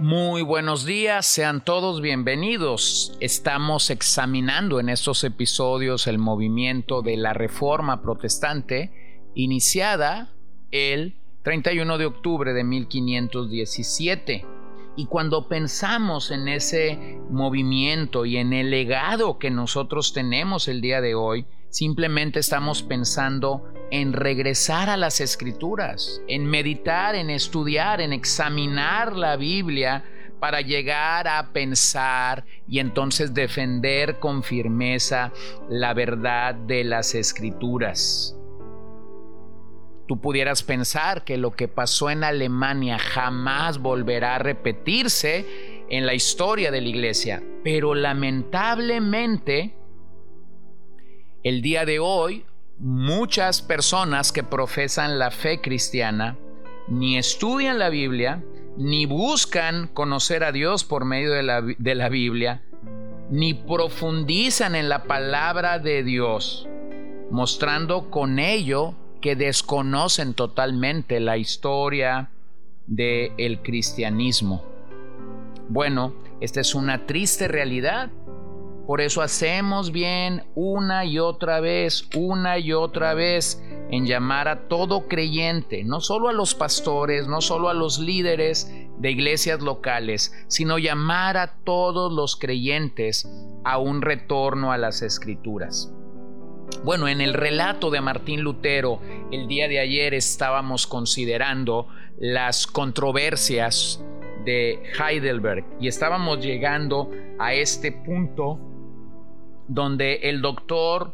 Muy buenos días, sean todos bienvenidos. Estamos examinando en estos episodios el movimiento de la Reforma Protestante iniciada el 31 de octubre de 1517. Y cuando pensamos en ese movimiento y en el legado que nosotros tenemos el día de hoy, simplemente estamos pensando en regresar a las escrituras, en meditar, en estudiar, en examinar la Biblia para llegar a pensar y entonces defender con firmeza la verdad de las escrituras. Tú pudieras pensar que lo que pasó en Alemania jamás volverá a repetirse en la historia de la iglesia, pero lamentablemente el día de hoy muchas personas que profesan la fe cristiana ni estudian la Biblia, ni buscan conocer a Dios por medio de la, de la, Biblia, ni profundizan en la palabra de Dios, mostrando con ello que desconocen totalmente la historia del cristianismo. Bueno, esta es una triste realidad por eso hacemos bien una y otra vez, una y otra vez, en llamar a todo creyente, no solo a los pastores, no solo a los líderes de iglesias locales, sino llamar a todos los creyentes a un retorno a las escrituras. Bueno, en el relato de Martín Lutero, el día de ayer estábamos considerando las controversias de Heidelberg y estábamos llegando a este punto donde el doctor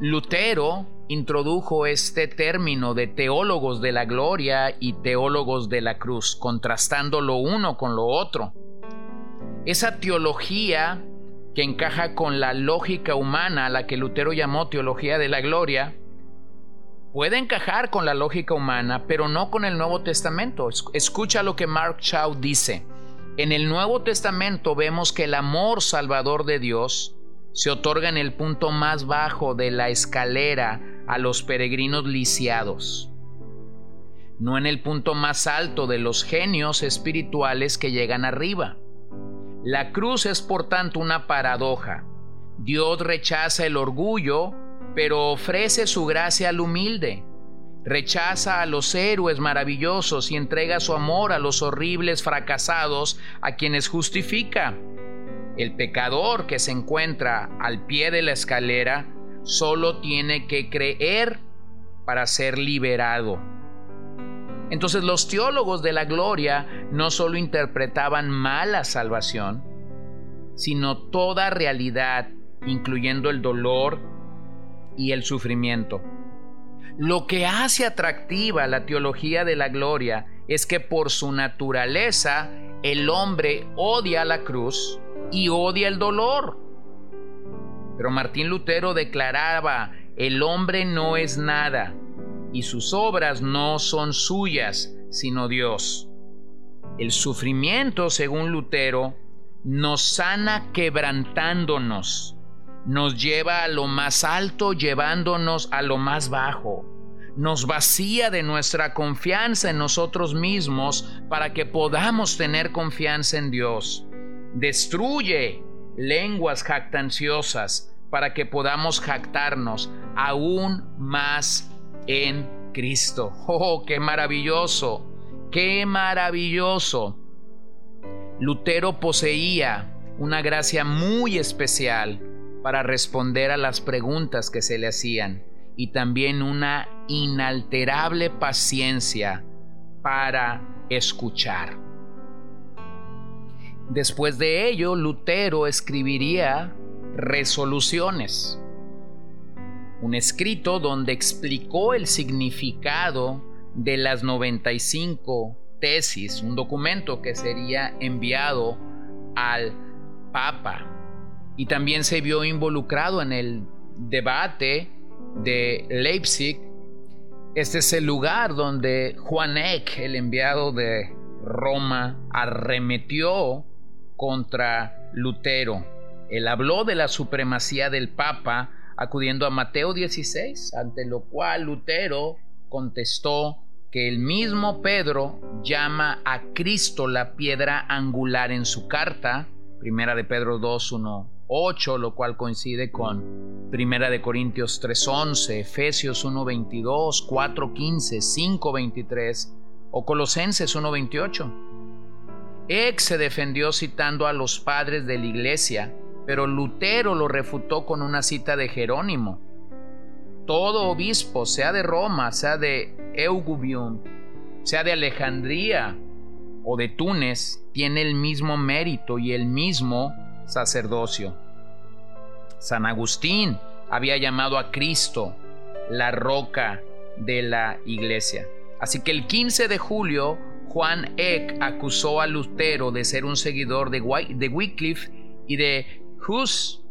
Lutero introdujo este término de teólogos de la gloria y teólogos de la cruz, contrastando lo uno con lo otro. Esa teología que encaja con la lógica humana, la que Lutero llamó teología de la gloria, puede encajar con la lógica humana, pero no con el Nuevo Testamento. Escucha lo que Mark Shaw dice. En el Nuevo Testamento vemos que el amor salvador de Dios se otorga en el punto más bajo de la escalera a los peregrinos lisiados, no en el punto más alto de los genios espirituales que llegan arriba. La cruz es por tanto una paradoja. Dios rechaza el orgullo, pero ofrece su gracia al humilde. Rechaza a los héroes maravillosos y entrega su amor a los horribles fracasados a quienes justifica. El pecador que se encuentra al pie de la escalera solo tiene que creer para ser liberado. Entonces los teólogos de la gloria no solo interpretaban mal la salvación, sino toda realidad, incluyendo el dolor y el sufrimiento. Lo que hace atractiva la teología de la gloria es que por su naturaleza el hombre odia la cruz y odia el dolor. Pero Martín Lutero declaraba, el hombre no es nada y sus obras no son suyas, sino Dios. El sufrimiento, según Lutero, nos sana quebrantándonos, nos lleva a lo más alto llevándonos a lo más bajo, nos vacía de nuestra confianza en nosotros mismos para que podamos tener confianza en Dios Destruye lenguas jactanciosas para que podamos jactarnos aún más en Cristo. ¡Oh, qué maravilloso! ¡Qué maravilloso! Lutero poseía una gracia muy especial para responder a las preguntas que se le hacían y también una inalterable paciencia para escuchar. Después de ello, Lutero escribiría resoluciones, un escrito donde explicó el significado de las 95 tesis, un documento que sería enviado al Papa. Y también se vio involucrado en el debate de Leipzig, este es el lugar donde Juan Eck, el enviado de Roma, arremetió contra Lutero. Él habló de la supremacía del Papa acudiendo a Mateo 16, ante lo cual Lutero contestó que el mismo Pedro llama a Cristo la piedra angular en su carta, primera de Pedro 2, 1, 8, lo cual coincide con primera de Corintios 3, 11, Efesios 1, 22, 4, 15, 5, 23 o Colosenses 1, 28. Ex se defendió citando a los padres de la iglesia, pero Lutero lo refutó con una cita de Jerónimo. Todo obispo, sea de Roma, sea de Eugubium, sea de Alejandría o de Túnez, tiene el mismo mérito y el mismo sacerdocio. San Agustín había llamado a Cristo la roca de la iglesia. Así que el 15 de julio, Juan Eck acusó a Lutero de ser un seguidor de, Wycliffe y de Hus,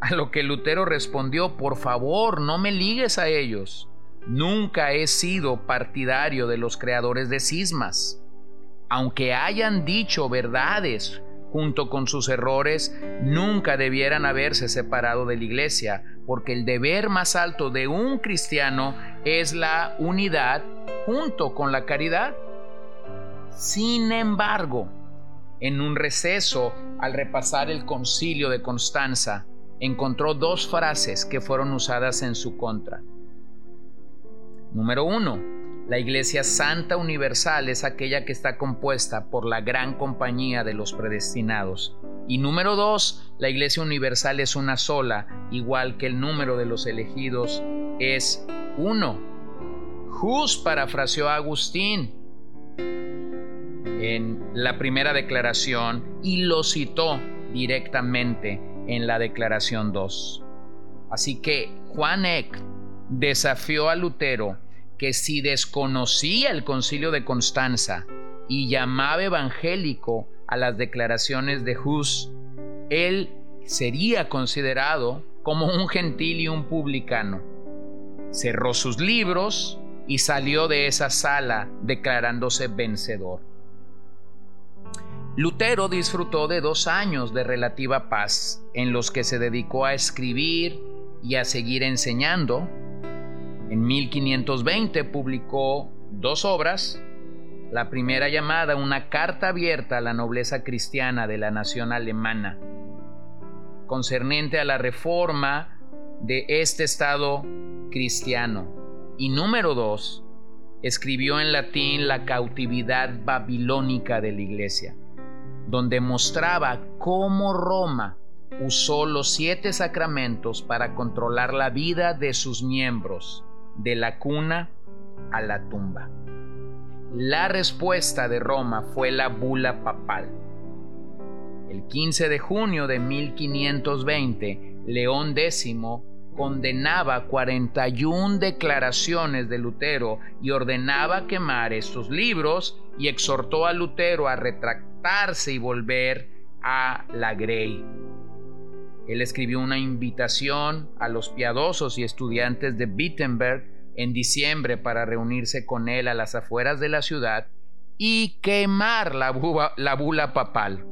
a lo que Lutero respondió, por favor, no me ligues a ellos. Nunca he sido partidario de los creadores de cismas. Aunque hayan dicho verdades junto con sus errores, nunca debieran haberse separado de la iglesia, porque el deber más alto de un cristiano es la unidad junto con la caridad. Sin embargo, en un receso, al repasar el concilio de Constanza, encontró dos frases que fueron usadas en su contra. Número uno, la Iglesia Santa Universal es aquella que está compuesta por la gran compañía de los predestinados. Y número dos, la Iglesia Universal es una sola, igual que el número de los elegidos es uno. Hus parafraseó a Agustín en la primera declaración y lo citó directamente en la declaración 2. Así que Juan Eck desafió a Lutero que si desconocía el concilio de Constanza y llamaba evangélico a las declaraciones de Hus, él sería considerado como un gentil y un publicano. Cerró sus libros y salió de esa sala declarándose vencedor. Lutero disfrutó de dos años de relativa paz en los que se dedicó a escribir y a seguir enseñando, en 1520 publicó dos obras, la primera llamada Una carta abierta a la nobleza cristiana de la nación alemana, concerniente a la reforma de este Estado cristiano. Y número dos, escribió en latín la cautividad babilónica de la iglesia, donde mostraba cómo Roma usó los siete sacramentos para controlar la vida de sus miembros de la cuna a la tumba. La respuesta de Roma fue la bula papal. El 15 de junio de 1520, León X condenaba 41 declaraciones de Lutero y ordenaba quemar estos libros y exhortó a Lutero a y volver a la Grey. Él escribió una invitación a los piadosos y estudiantes de Wittenberg en diciembre para reunirse con él a las afueras de la ciudad y quemar la, bula papal.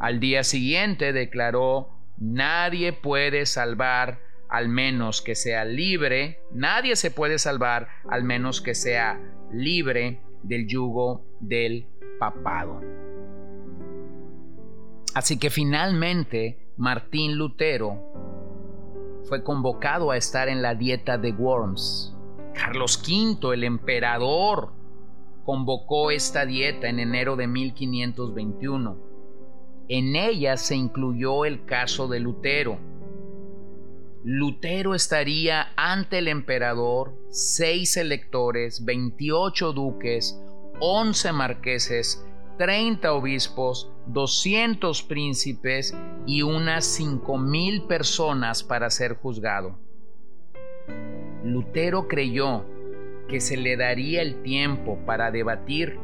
Al día siguiente declaró, nadie puede salvar al menos que sea libre, nadie se puede salvar al menos que sea libre del yugo del papado. Así que finalmente Martín Lutero fue convocado a estar en la dieta de Worms. Carlos V, el emperador, convocó esta dieta en enero de 1521. En ella se incluyó el caso de Lutero. Lutero estaría ante el emperador, seis electores, 28 duques, 11 marqueses, 30 obispos, 200 príncipes y unas 5.000 personas para ser juzgado. Lutero creyó que se le daría el tiempo para debatir,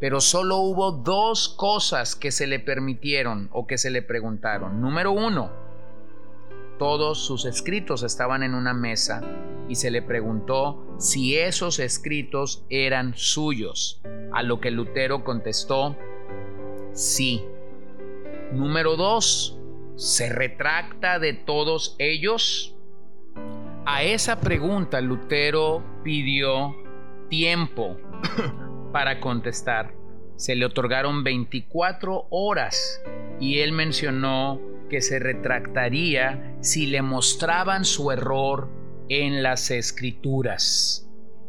pero solo hubo dos cosas que se le permitieron o que se le preguntaron. Número uno, todos sus escritos estaban en una mesa y se le preguntó si esos escritos eran suyos, a lo que Lutero contestó, sí. Número dos, ¿se retracta de todos ellos? A esa pregunta Lutero pidió tiempo para contestar. Se le otorgaron 24 horas y él mencionó que se retractaría si le mostraban su error en las escrituras.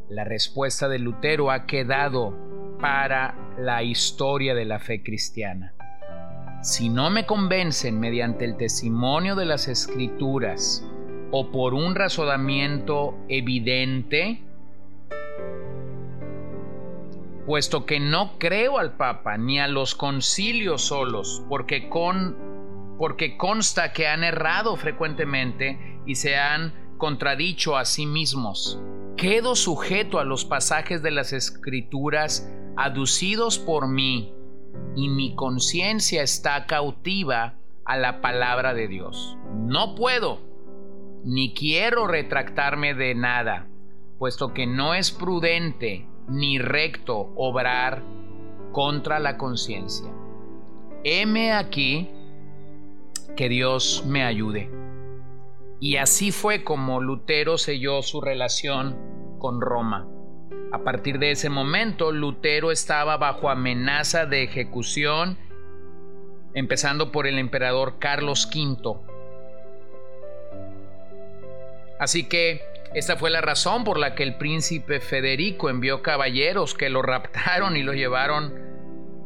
La respuesta de Lutero ha quedado para la historia de la fe cristiana. Si no me convencen mediante el testimonio de las escrituras o por un razonamiento evidente, puesto que no creo al Papa ni a los concilios solos, porque con porque consta que han errado frecuentemente y se han contradicho a sí mismos. Quedo sujeto a los pasajes de las escrituras aducidos por mí y mi conciencia está cautiva a la palabra de Dios. No puedo ni quiero retractarme de nada, puesto que no es prudente ni recto obrar contra la conciencia. Heme aquí que Dios me ayude. Y así fue como Lutero selló su relación con Roma. A partir de ese momento, Lutero estaba bajo amenaza de ejecución, empezando por el emperador Carlos V. Así que esta fue la razón por la que el príncipe Federico envió caballeros que lo raptaron y lo llevaron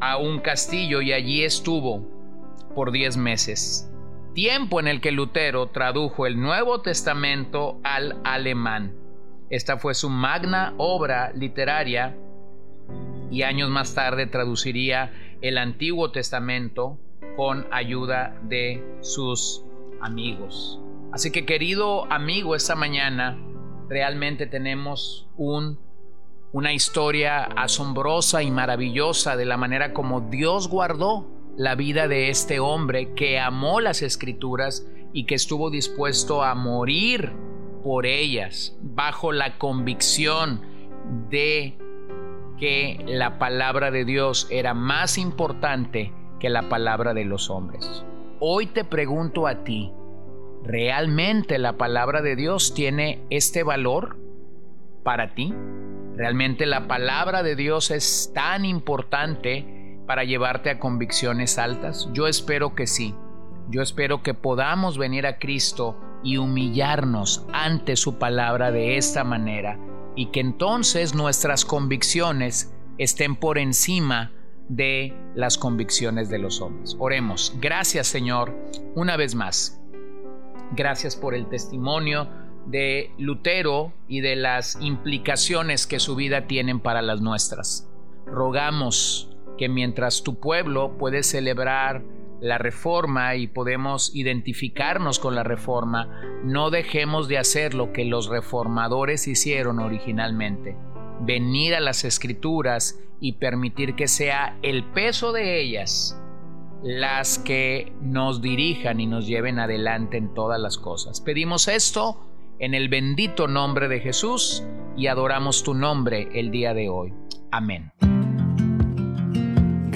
a un castillo y allí estuvo por diez meses tiempo en el que Lutero tradujo el Nuevo Testamento al alemán. Esta fue su magna obra literaria y años más tarde traduciría el Antiguo Testamento con ayuda de sus amigos. Así que querido amigo, esta mañana realmente tenemos un, una historia asombrosa y maravillosa de la manera como Dios guardó la vida de este hombre que amó las escrituras y que estuvo dispuesto a morir por ellas bajo la convicción de que la palabra de Dios era más importante que la palabra de los hombres. Hoy te pregunto a ti, ¿realmente la palabra de Dios tiene este valor para ti? ¿Realmente la palabra de Dios es tan importante para llevarte a convicciones altas? Yo espero que sí. Yo espero que podamos venir a Cristo y humillarnos ante su palabra de esta manera y que entonces nuestras convicciones estén por encima de las convicciones de los hombres. Oremos. Gracias Señor, una vez más. Gracias por el testimonio de Lutero y de las implicaciones que su vida tienen para las nuestras. Rogamos que mientras tu pueblo puede celebrar la reforma y podemos identificarnos con la reforma, no dejemos de hacer lo que los reformadores hicieron originalmente, venir a las escrituras y permitir que sea el peso de ellas las que nos dirijan y nos lleven adelante en todas las cosas. Pedimos esto en el bendito nombre de Jesús y adoramos tu nombre el día de hoy. Amén.